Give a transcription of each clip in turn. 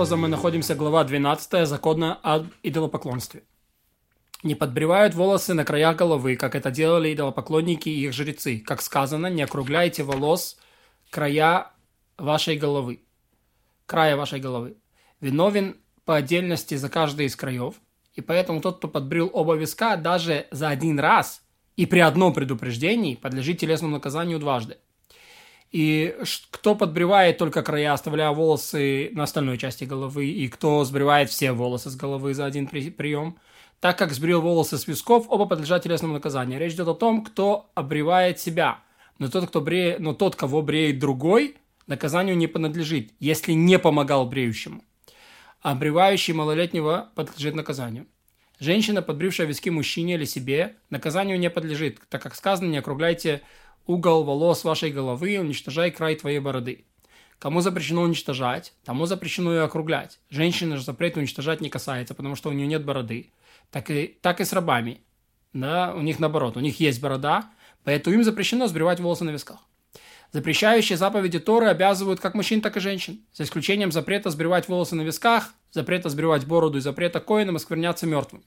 образом мы находимся глава 12 закона об идолопоклонстве. Не подбривают волосы на краях головы, как это делали идолопоклонники и их жрецы. Как сказано, не округляйте волос края вашей головы. Края вашей головы. Виновен по отдельности за каждый из краев. И поэтому тот, кто подбрил оба виска, даже за один раз и при одном предупреждении подлежит телесному наказанию дважды. И кто подбривает только края, оставляя волосы на остальной части головы, и кто сбривает все волосы с головы за один прием, так как сбрил волосы с висков, оба подлежат телесному наказанию. Речь идет о том, кто обревает себя. Но тот, кто бре... но тот, кого бреет другой, наказанию не принадлежит, если не помогал бреющему. Обревающий малолетнего подлежит наказанию. Женщина, подбрившая виски мужчине или себе, наказанию не подлежит, так как сказано, не округляйте угол волос вашей головы, уничтожай край твоей бороды. Кому запрещено уничтожать, тому запрещено и округлять. Женщины же запрет уничтожать не касается, потому что у нее нет бороды. Так и, так и с рабами. Да, у них наоборот, у них есть борода, поэтому им запрещено сбривать волосы на висках. Запрещающие заповеди Торы обязывают как мужчин, так и женщин, за исключением запрета сбривать волосы на висках, запрета сбривать бороду и запрета коинам оскверняться мертвым.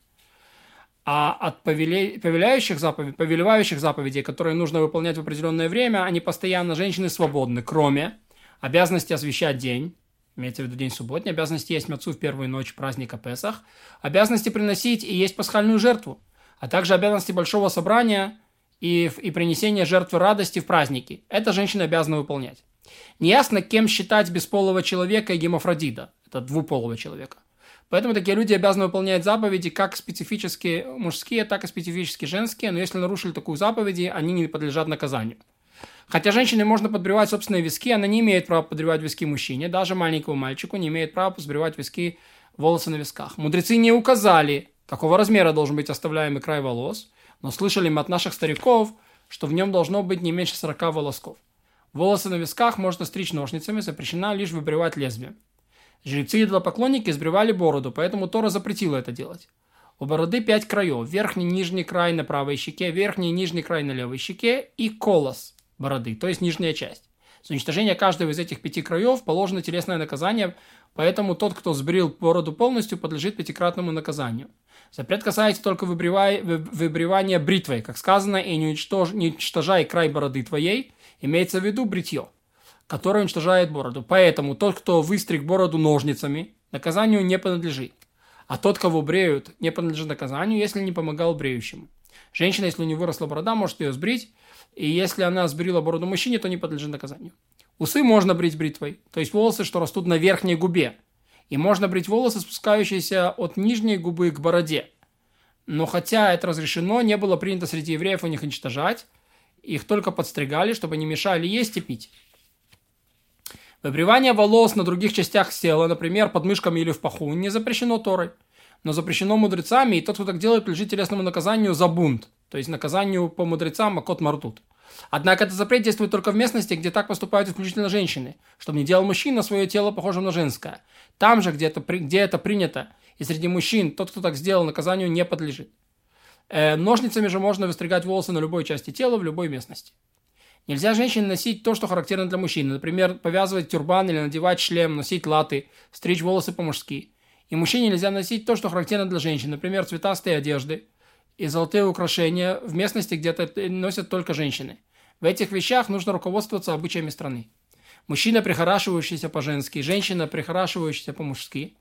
А от повеляющих заповедей, повелевающих заповедей, которые нужно выполнять в определенное время, они постоянно, женщины свободны, кроме обязанности освещать день, имеется в виду день субботний, обязанности есть мецу в первую ночь праздника Песах, обязанности приносить и есть пасхальную жертву, а также обязанности большого собрания и, и принесения жертвы радости в праздники. Это женщина обязана выполнять. Неясно, кем считать бесполого человека и гемофродита, это двуполого человека. Поэтому такие люди обязаны выполнять заповеди как специфически мужские, так и специфически женские, но если нарушили такую заповеди, они не подлежат наказанию. Хотя женщине можно подбривать собственные виски, она не имеет права подбривать виски мужчине, даже маленькому мальчику не имеет права подбривать виски волосы на висках. Мудрецы не указали, какого размера должен быть оставляемый край волос, но слышали мы от наших стариков, что в нем должно быть не меньше 40 волосков. Волосы на висках можно стричь ножницами, запрещено лишь выбривать лезвие. Жрецы и идолопоклонники сбривали бороду, поэтому Тора запретила это делать. У бороды пять краев. Верхний нижний край на правой щеке, верхний и нижний край на левой щеке и колос бороды, то есть нижняя часть. За уничтожение каждого из этих пяти краев положено телесное наказание, поэтому тот, кто сбрил бороду полностью, подлежит пятикратному наказанию. Запрет касается только выбривания бритвой, как сказано, и не, уничтож... не уничтожай край бороды твоей, имеется в виду бритье который уничтожает бороду. Поэтому тот, кто выстриг бороду ножницами, наказанию не принадлежит. А тот, кого бреют, не принадлежит наказанию, если не помогал бреющему. Женщина, если у нее выросла борода, может ее сбрить. И если она сбрила бороду мужчине, то не подлежит наказанию. Усы можно брить бритвой, то есть волосы, что растут на верхней губе. И можно брить волосы, спускающиеся от нижней губы к бороде. Но хотя это разрешено, не было принято среди евреев у них уничтожать. Их только подстригали, чтобы не мешали есть и пить. Выбривание волос на других частях тела, например, под мышками или в паху, не запрещено Торой, но запрещено мудрецами, и тот, кто так делает, подлежит телесному наказанию за бунт, то есть наказанию по мудрецам Макот Мартут. Однако этот запрет действует только в местности, где так поступают исключительно женщины, чтобы не делал мужчина свое тело похожим на женское. Там же, где это, где это принято, и среди мужчин тот, кто так сделал, наказанию не подлежит. Э, ножницами же можно выстригать волосы на любой части тела в любой местности. Нельзя женщине носить то, что характерно для мужчины. Например, повязывать тюрбан или надевать шлем, носить латы, стричь волосы по-мужски. И мужчине нельзя носить то, что характерно для женщин. Например, цветастые одежды и золотые украшения в местности, где это носят только женщины. В этих вещах нужно руководствоваться обычаями страны. Мужчина, прихорашивающийся по-женски, женщина, прихорашивающаяся по-мужски,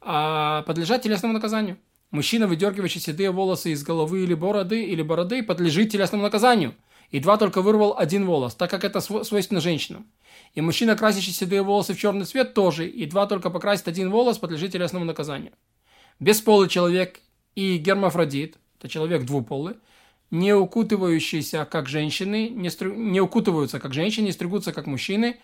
а подлежат телесному наказанию. Мужчина, выдергивающий седые волосы из головы или бороды, или бороды, подлежит телесному наказанию – Едва только вырвал один волос, так как это свойственно женщинам. И мужчина, красящий седые волосы в черный цвет, тоже, едва только покрасит один волос, подлежит телесному наказанию. Бесполый человек и гермафродит, это человек двуполый, не укутывающиеся как женщины, не, стрю, не укутываются как женщины, не стригутся как мужчины,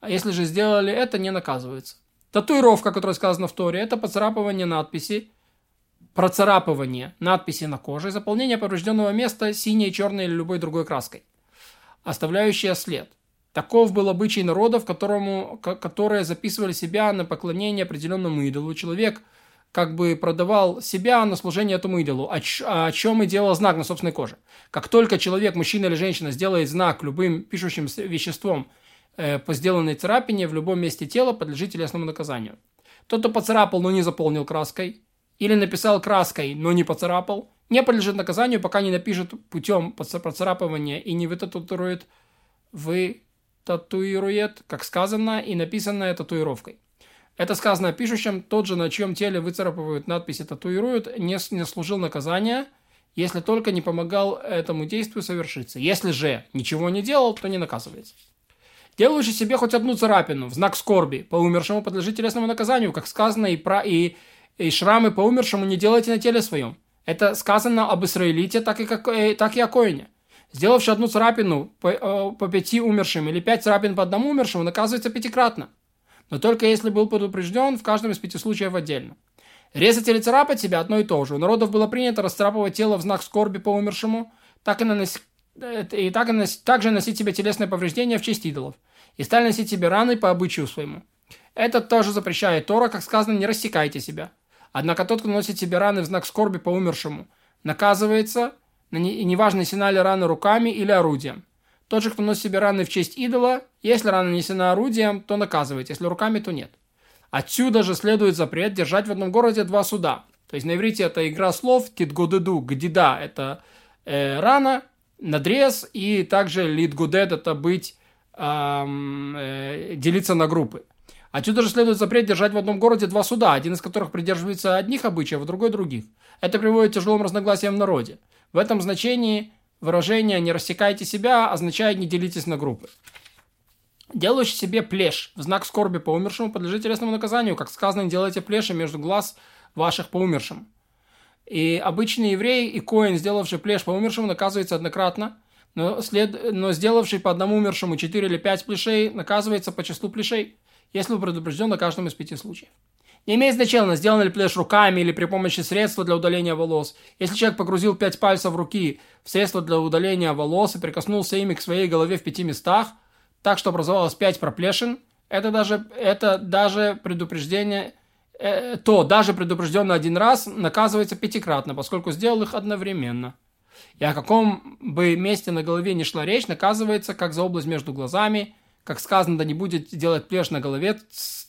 а если же сделали это, не наказывается. Татуировка, которая сказана в Торе, это поцарапывание надписи процарапывание надписи на коже, заполнение поврежденного места синей, черной или любой другой краской, оставляющая след. Таков был обычай народов, которому, которые записывали себя на поклонение определенному идолу. Человек как бы продавал себя на служение этому идолу, о, о чем и делал знак на собственной коже. Как только человек, мужчина или женщина, сделает знак любым пишущим веществом э, по сделанной царапине в любом месте тела, подлежит телесному наказанию. Тот, кто поцарапал, но не заполнил краской, или написал краской, но не поцарапал, не подлежит наказанию, пока не напишет путем процарапывания и не вытатуирует, вытатуирует, как сказано, и написанное татуировкой. Это сказано пишущим, тот же, на чьем теле выцарапывают надписи татуируют, не, не служил наказания, если только не помогал этому действию совершиться. Если же ничего не делал, то не наказывается. Делающий себе хоть одну царапину в знак скорби по умершему подлежит телесному наказанию, как сказано, и, про, и, и шрамы по умершему не делайте на теле своем. Это сказано об Израилите, так и, как, э, так и о Коине. Сделавший одну царапину по, э, по пяти умершим или пять царапин по одному умершему, наказывается пятикратно но только если был предупрежден в каждом из пяти случаев отдельно. Резать или царапать себя одно и то же. У народов было принято расцарапывать тело в знак скорби по умершему, так и, наносить, э, и так также носить себе телесные повреждения в честь идолов. И стали носить себе раны по обычаю своему. Это тоже запрещает Тора, как сказано, не рассекайте себя. Однако тот, кто носит себе раны в знак скорби по умершему, наказывается, и неважно, несена ли раны руками или орудием. Тот же, кто носит себе раны в честь идола, если рана нанесена орудием, то наказывает, если руками, то нет. Отсюда же следует запрет держать в одном городе два суда. То есть на иврите это игра слов, титгодеду, гдида – это э, рана, надрез, и также литгудед – это быть, эм, э, делиться на группы. Отсюда же следует запрет держать в одном городе два суда, один из которых придерживается одних обычаев, а другой других. Это приводит к тяжелым разногласиям в народе. В этом значении Выражение «не рассекайте себя» означает «не делитесь на группы». Делающий себе плешь в знак скорби по умершему подлежит телесному наказанию, как сказано, делайте плеши между глаз ваших по умершим. И обычный еврей и коин, сделавший плешь по умершему, наказывается однократно, но, след... но сделавший по одному умершему 4 или 5 плешей, наказывается по числу плешей, если предупрежден на каждом из пяти случаев. Не имеет значения, сделан ли плеш руками или при помощи средства для удаления волос. Если человек погрузил пять пальцев руки в средство для удаления волос и прикоснулся ими к своей голове в пяти местах, так что образовалось пять проплешин, это даже, это даже предупреждение, э, то даже предупрежденно один раз наказывается пятикратно, поскольку сделал их одновременно. И о каком бы месте на голове не шла речь, наказывается как за область между глазами, как сказано, да не будет делать плешь на голове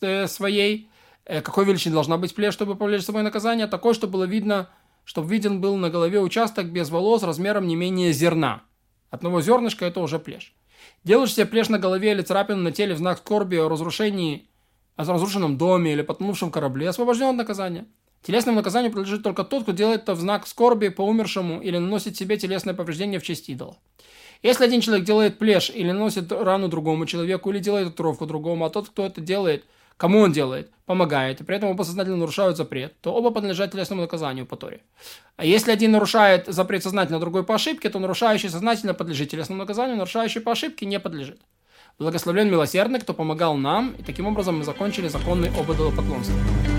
э, своей, Э, какой величины должна быть плешь, чтобы повлечь собой наказание? Такой, чтобы было видно, чтобы виден был на голове участок без волос размером не менее зерна. Одного зернышка это уже плешь. Делаешь себе плешь на голове или царапину на теле в знак скорби о разрушении, о разрушенном доме или потонувшем корабле, освобожден от наказания. Телесному наказанию принадлежит только тот, кто делает это в знак скорби по умершему или наносит себе телесное повреждение в честь идола. Если один человек делает плешь или наносит рану другому человеку, или делает татуировку другому, а тот, кто это делает – кому он делает, помогает, и при этом оба сознательно нарушают запрет, то оба подлежат телесному наказанию по Торе. А если один нарушает запрет сознательно, а другой по ошибке, то нарушающий сознательно подлежит телесному наказанию, нарушающий по ошибке не подлежит. Благословлен милосердный, кто помогал нам, и таким образом мы закончили законный ободолопоклонство. поклонства.